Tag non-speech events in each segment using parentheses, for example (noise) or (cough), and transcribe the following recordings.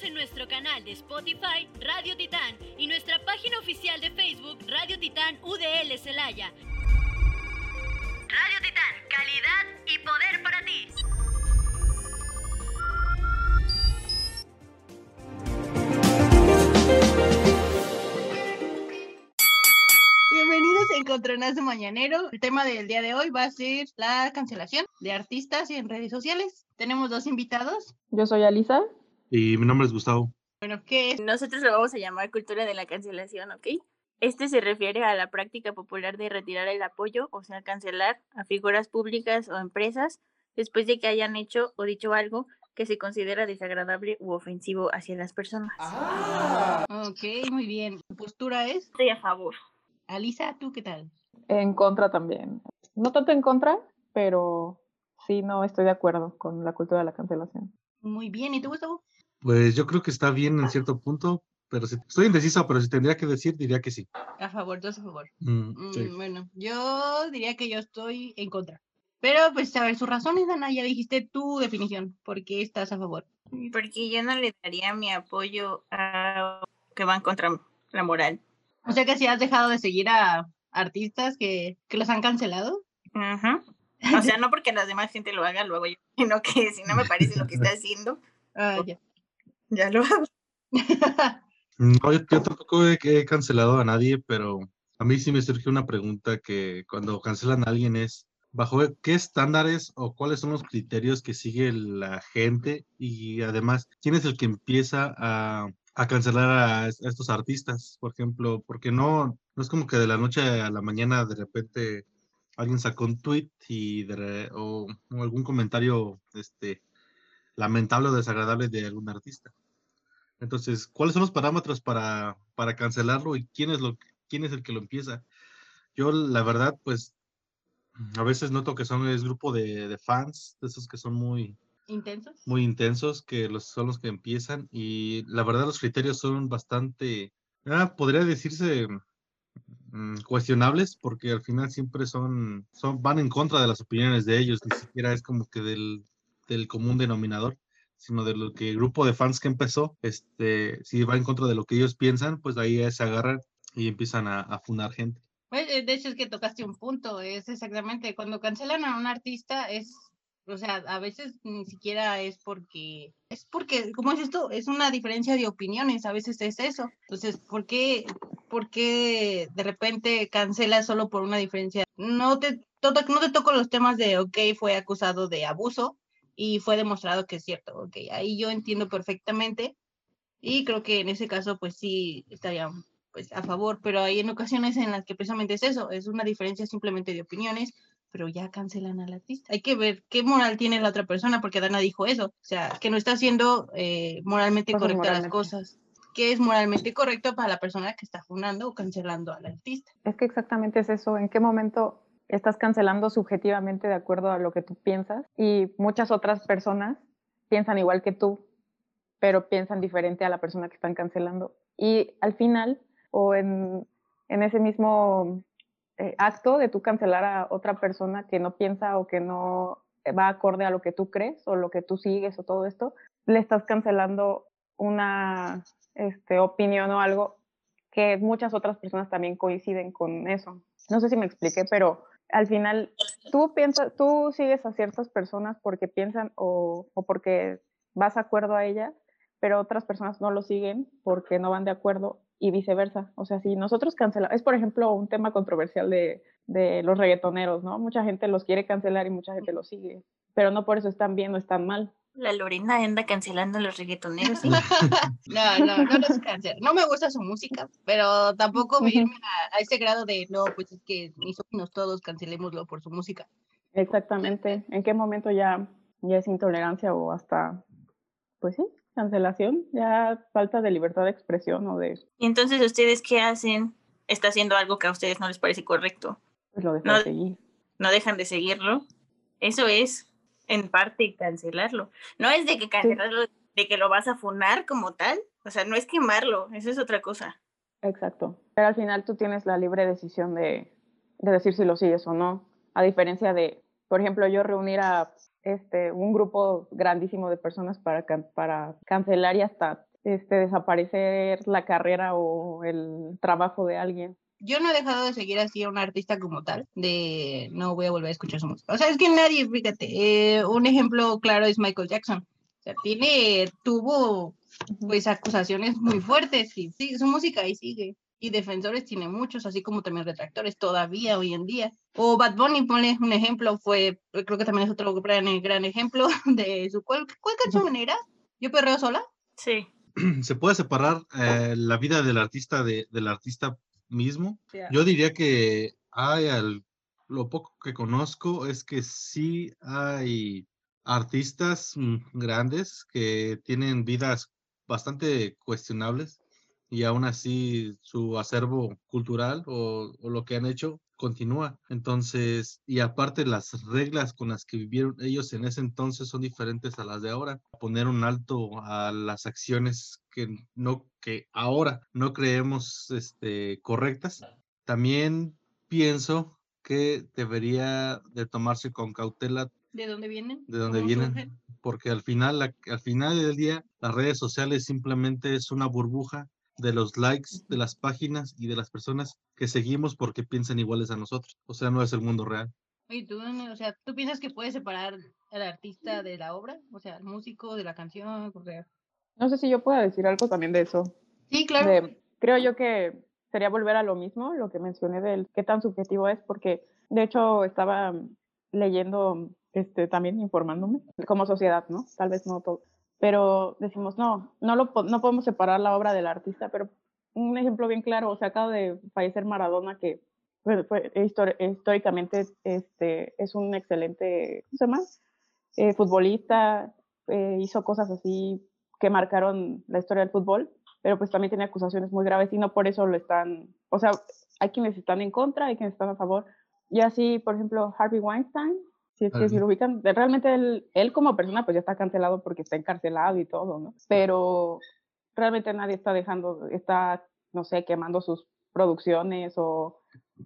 En nuestro canal de Spotify Radio Titán y nuestra página oficial de Facebook Radio Titán UDL Celaya. Radio Titán, calidad y poder para ti. Bienvenidos a Encontronazo Mañanero. El tema del día de hoy va a ser la cancelación de artistas en redes sociales. Tenemos dos invitados. Yo soy Alisa. Y mi nombre es Gustavo. Bueno, ¿qué es? Nosotros lo vamos a llamar cultura de la cancelación, ¿ok? Este se refiere a la práctica popular de retirar el apoyo, o sea, cancelar a figuras públicas o empresas después de que hayan hecho o dicho algo que se considera desagradable u ofensivo hacia las personas. Ah, ok, muy bien. ¿Tu postura es? Estoy a favor. Alisa, ¿tú qué tal? En contra también. No tanto en contra, pero sí no estoy de acuerdo con la cultura de la cancelación. Muy bien, ¿y tú, Gustavo? Pues yo creo que está bien en cierto punto, pero si, estoy indecisa, pero si tendría que decir, diría que sí. A favor, dos a favor. Mm, sí. Mm, bueno, yo diría que yo estoy en contra. Pero, pues, a ver, sus razones, Ana, ya dijiste tu definición. ¿Por qué estás a favor? Porque yo no le daría mi apoyo a que van contra la moral. O sea que si has dejado de seguir a artistas que, que los han cancelado. Ajá. O sea, no porque la demás gente lo haga, luego yo, sino que si no me parece lo que está (laughs) haciendo, Ah, ya. Ya lo hago. (laughs) No, yo, yo tampoco he, he cancelado a nadie, pero a mí sí me surge una pregunta que cuando cancelan a alguien es, ¿bajo qué estándares o cuáles son los criterios que sigue la gente? Y además, ¿quién es el que empieza a, a cancelar a, es- a estos artistas? Por ejemplo, porque no, no es como que de la noche a la mañana de repente alguien sacó un tweet y de re- o, o algún comentario este, lamentable o desagradable de algún artista. Entonces, ¿cuáles son los parámetros para, para cancelarlo y quién es, lo, quién es el que lo empieza? Yo, la verdad, pues, a veces noto que son es grupo de, de fans, de esos que son muy, ¿Intensos? muy intensos, que los, son los que empiezan y la verdad los criterios son bastante, ah, podría decirse mm, cuestionables porque al final siempre son, son, van en contra de las opiniones de ellos, ni siquiera es como que del, del común denominador sino de lo que el grupo de fans que empezó, este, si va en contra de lo que ellos piensan, pues ahí se agarran y empiezan a, a fundar gente. Pues, eh, de hecho, es que tocaste un punto. Es exactamente cuando cancelan a un artista, es. O sea, a veces ni siquiera es porque. Es porque, ¿cómo es esto? Es una diferencia de opiniones. A veces es eso. Entonces, ¿por qué, por qué de repente cancelas solo por una diferencia? No te, no te toco los temas de, ok, fue acusado de abuso y fue demostrado que es cierto. Ok, ahí yo entiendo perfectamente. Y creo que en ese caso, pues sí, estaría pues a favor, pero hay en ocasiones en las que precisamente es eso, es una diferencia simplemente de opiniones, pero ya cancelan al artista. Hay que ver qué moral tiene la otra persona, porque Dana dijo eso, o sea, que no está haciendo eh, moralmente correctas las cosas. ¿Qué es moralmente correcto para la persona que está fundando o cancelando al artista? Es que exactamente es eso. ¿En qué momento estás cancelando subjetivamente de acuerdo a lo que tú piensas? Y muchas otras personas piensan igual que tú, pero piensan diferente a la persona que están cancelando. Y al final, o en, en ese mismo eh, acto de tú cancelar a otra persona que no piensa o que no va acorde a lo que tú crees o lo que tú sigues o todo esto, le estás cancelando una este, opinión o algo que muchas otras personas también coinciden con eso. No sé si me expliqué, pero al final tú piensas, tú sigues a ciertas personas porque piensan o, porque vas de acuerdo a ellas, pero otras personas no lo siguen porque no van de acuerdo y viceversa. O sea, si nosotros cancelamos, es por ejemplo un tema controversial de, de los reggaetoneros, ¿no? Mucha gente los quiere cancelar y mucha gente los sigue, pero no por eso están bien o están mal. La Lorena anda cancelando a los reggaetoneros. ¿sí? (laughs) No, no, no los cancelo. No me gusta su música, pero tampoco Ujú. irme a, a ese grado de, no, pues es que misóginos todos, cancelémoslo por su música. Exactamente. ¿En qué momento ya, ya es intolerancia o hasta, pues sí, cancelación, ya falta de libertad de expresión o de... Y entonces, ¿ustedes qué hacen? Está haciendo algo que a ustedes no les parece correcto. Pues lo dejan No- de seguir. No dejan de seguirlo. Eso es, en parte, cancelarlo. No es de que cancelarlo, de que lo vas a funar como tal. O sea, no es quemarlo, eso es otra cosa. Exacto. Pero al final tú tienes la libre decisión de, de decir si lo sigues o no. A diferencia de, por ejemplo, yo reunir a este, un grupo grandísimo de personas para, para cancelar y hasta este, desaparecer la carrera o el trabajo de alguien. Yo no he dejado de seguir así a un artista como tal, de no voy a volver a escuchar su música. O sea, es que nadie, fíjate, eh, un ejemplo claro es Michael Jackson. O sea, tiene, tuvo pues acusaciones muy fuertes y sí, su música ahí sigue. Y defensores tiene muchos, así como también retractores todavía hoy en día. O Bad Bunny, ponle un ejemplo, fue, creo que también es otro gran, gran ejemplo (laughs) de su, ¿cuál, cuál canción era? ¿Yo perreo sola? Sí. (clears throat) ¿Se puede separar eh, la vida del artista de, del artista mismo? Yo diría que hay al- lo poco que conozco es que sí hay artistas mm, grandes que tienen vidas bastante cuestionables y aún así su acervo cultural o, o lo que han hecho continúa. Entonces, y aparte las reglas con las que vivieron ellos en ese entonces son diferentes a las de ahora. Poner un alto a las acciones que no que ahora no creemos este, correctas. También pienso que debería de tomarse con cautela ¿De dónde vienen? de dónde ¿Cómo vienen, surgen? porque al final, la- al final del día, las redes sociales simplemente es una burbuja de los likes de las páginas y de las personas que seguimos porque piensan iguales a nosotros. O sea, no es el mundo real. Oye, tú, o sea, ¿tú piensas que puedes separar al artista de la obra? O sea, el músico de la canción, o sea... No sé si yo pueda decir algo también de eso. Sí, claro. de- creo yo que sería volver a lo mismo, lo que mencioné del qué tan subjetivo es, porque de hecho estaba leyendo, este, también informándome como sociedad, ¿no? Tal vez no todo, pero decimos, no, no, lo, no podemos separar la obra del artista, pero un ejemplo bien claro, o sea, acaba de fallecer Maradona, que fue, fue históricamente este, es un excelente, ¿cómo se llama? Eh, futbolista, eh, hizo cosas así que marcaron la historia del fútbol, pero pues también tiene acusaciones muy graves y no por eso lo están, o sea, hay quienes están en contra, hay quienes están a favor. Y así, por ejemplo, Harvey Weinstein, si es que si lo ubican, realmente él, él como persona pues ya está cancelado porque está encarcelado y todo, ¿no? Pero realmente nadie está dejando, está, no sé, quemando sus producciones o,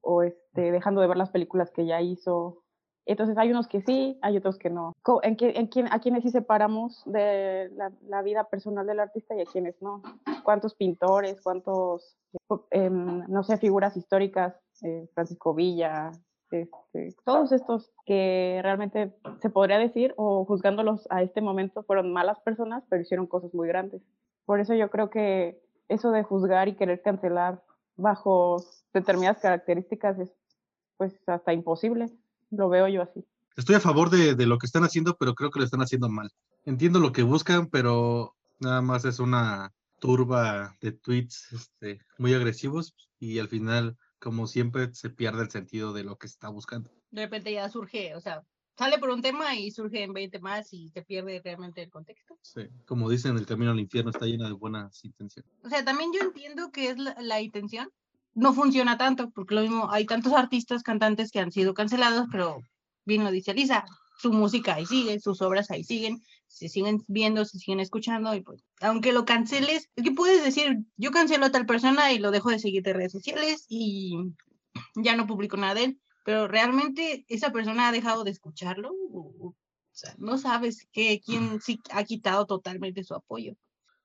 o este, dejando de ver las películas que ya hizo. Entonces hay unos que sí, hay otros que no. ¿En, qué- en quién, ¿A quiénes sí separamos de la, la vida personal del artista y a quiénes no? ¿Cuántos pintores, cuántos, em, no sé, figuras históricas, eh, Francisco Villa, este, todos estos que realmente se podría decir, o juzgándolos a este momento, fueron malas personas, pero hicieron cosas muy grandes. Por eso yo creo que eso de juzgar y querer cancelar bajo determinadas características es pues hasta imposible. Lo veo yo así. Estoy a favor de, de lo que están haciendo, pero creo que lo están haciendo mal. Entiendo lo que buscan, pero nada más es una turba de tweets este, muy agresivos y al final, como siempre, se pierde el sentido de lo que está buscando. De repente ya surge, o sea, sale por un tema y surge en 20 más y se pierde realmente el contexto. Sí. Como dicen, el camino al infierno está lleno de buenas intenciones. O sea, también yo entiendo que es la, la intención. No funciona tanto, porque lo mismo, hay tantos artistas, cantantes que han sido cancelados, pero bien lo dice Lisa, su música ahí sigue, sus obras ahí siguen, se siguen viendo, se siguen escuchando, y pues, aunque lo canceles, es que puedes decir, yo cancelo a tal persona y lo dejo de seguir de redes sociales y ya no publico nada de él, pero realmente esa persona ha dejado de escucharlo, o, sea, no sabes que, quién sí ha quitado totalmente su apoyo,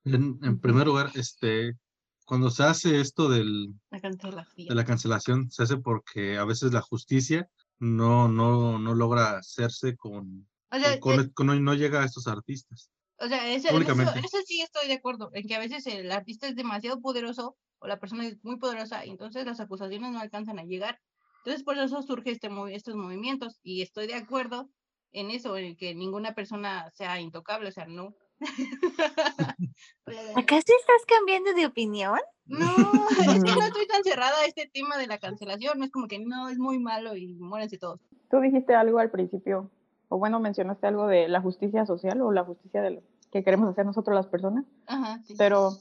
En, en primer lugar, este, cuando se hace esto del, la de la cancelación, se hace porque a veces la justicia no, no, no logra hacerse con, O sea, con, eh, con- no llega a estos artistas. O sea, eso, en, eso, Públicamente. en eso sí estoy de acuerdo, en que a veces el artista es demasiado poderoso o la persona es muy poderosa y entonces las acusaciones no alcanzan a llegar. Entonces por eso surge este estos movimientos y estoy de acuerdo en eso, en el que ninguna persona sea intocable, o sea, no. (laughs) ¿Acaso estás cambiando de opinión? no, (laughs) es que no estoy tan cerrada a este tema de la cancelación, no es como que no, es muy malo y muérense todos. Tú dijiste algo al principio, o bueno, mencionaste algo de la justicia social o la justicia de, que queremos hacer nosotros las personas, Ajá, sí. pero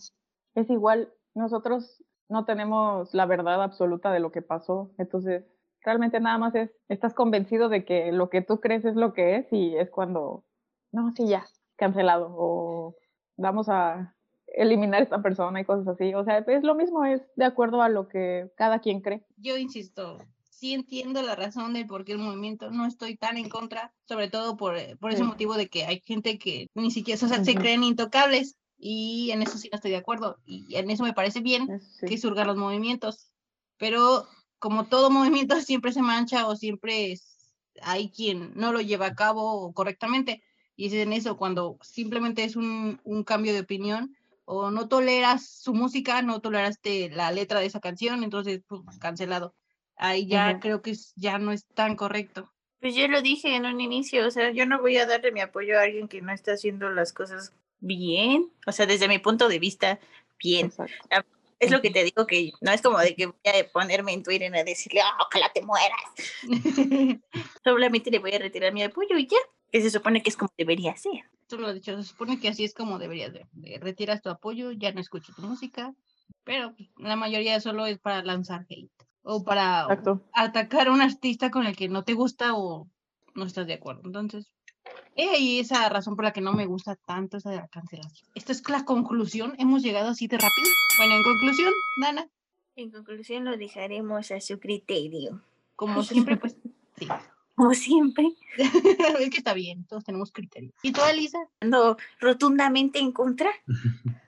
es igual, nosotros no tenemos la verdad absoluta de lo que pasó, entonces realmente nada más es, estás convencido de que lo que tú crees es lo que es y es cuando, no, sí, ya, cancelado o vamos a eliminar a esta persona y cosas así, o sea, es lo mismo, es de acuerdo a lo que cada quien cree. Yo insisto, sí entiendo la razón del por qué el movimiento no estoy tan en contra, sobre todo por, eh, por ese Sí. motivo de que hay gente que ni siquiera, o sea, se creen intocables y en eso sí no estoy de acuerdo y en eso me parece bien Es- sí. que surgan los movimientos, pero como todo movimiento (laughs) siempre se mancha o siempre es- hay quien no lo lleva a cabo correctamente y es en eso cuando simplemente es un, un cambio de opinión o no toleras su música, no toleraste la letra de esa canción, entonces pues, cancelado. Ahí ya Ujú. creo que ya no es tan correcto. Pues yo lo dije en un inicio, o sea, yo no voy a darle mi apoyo a alguien que no está haciendo las cosas bien, o sea, desde mi punto de vista, bien. Exacto. Es lo que te digo que no es como de que voy a ponerme en Twitter a decirle, "Ah, ojalá te mueras. (laughs) Solamente le voy a retirar mi apoyo y ya, que se supone que es como debería ser. Tú lo has dicho, se supone que así es como deberías de, de retiras tu apoyo, ya no escucho tu música, pero la mayoría solo es para lanzar hate o para Exacto. atacar a un artista con el que no te gusta o no estás de acuerdo. Entonces, es ahí esa razón por la que no me gusta tanto esa de la cancelación. Esta es la conclusión. Hemos llegado así de rápido. Bueno, en conclusión, Dana, En conclusión, lo dejaremos a su criterio. como (laughs) siempre, pues sí. Como siempre, (laughs) es que está bien, todos tenemos criterio. ¿Y tú, Alisa? ando rotundamente en contra. (laughs)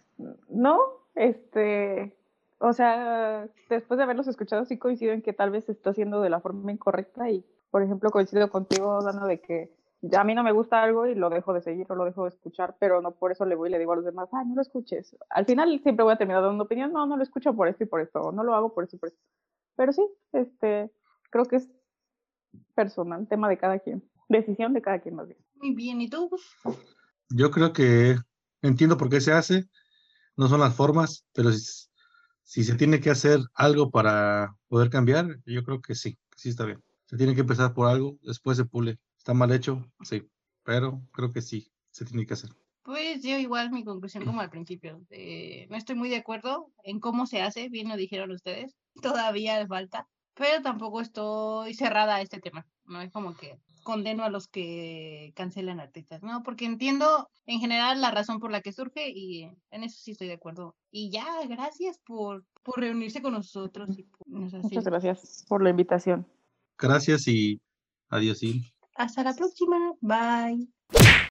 No, este, o sea, después de haberlos escuchado, sí coincido en que tal vez se está haciendo de la forma incorrecta y, por ejemplo, coincido contigo, Dana, de que ya a mí no me gusta algo y lo dejo de seguir o lo dejo de escuchar, pero no por eso le voy y le digo a los demás, ay, no lo escuches. Al final siempre voy a terminar dando opinión, no, no lo escucho por esto y por esto, o no lo hago por esto y por esto. Pero sí, este, creo que es personal, tema de cada quien, decisión de cada quien más bien. Muy bien, ¿y tú? Yo creo que entiendo por qué se hace, no son las formas, pero si, si se tiene que hacer algo para poder cambiar, yo creo que sí, sí está bien. Se tiene que empezar por algo, después se pule. Está mal hecho, sí, pero creo que sí, se tiene que hacer. Pues yo igual mi conclusión como al principio. eh, no estoy muy de acuerdo en cómo se hace, bien lo dijeron ustedes. Todavía falta, pero tampoco estoy cerrada a este tema. No es como que condeno a los que cancelan artistas, ¿no? Porque entiendo en general la razón por la que surge y en eso sí estoy de acuerdo. Y ya, gracias por, por reunirse con nosotros. Y por- Muchas gracias por la invitación. Gracias y adiós. Hasta la próxima. Bye.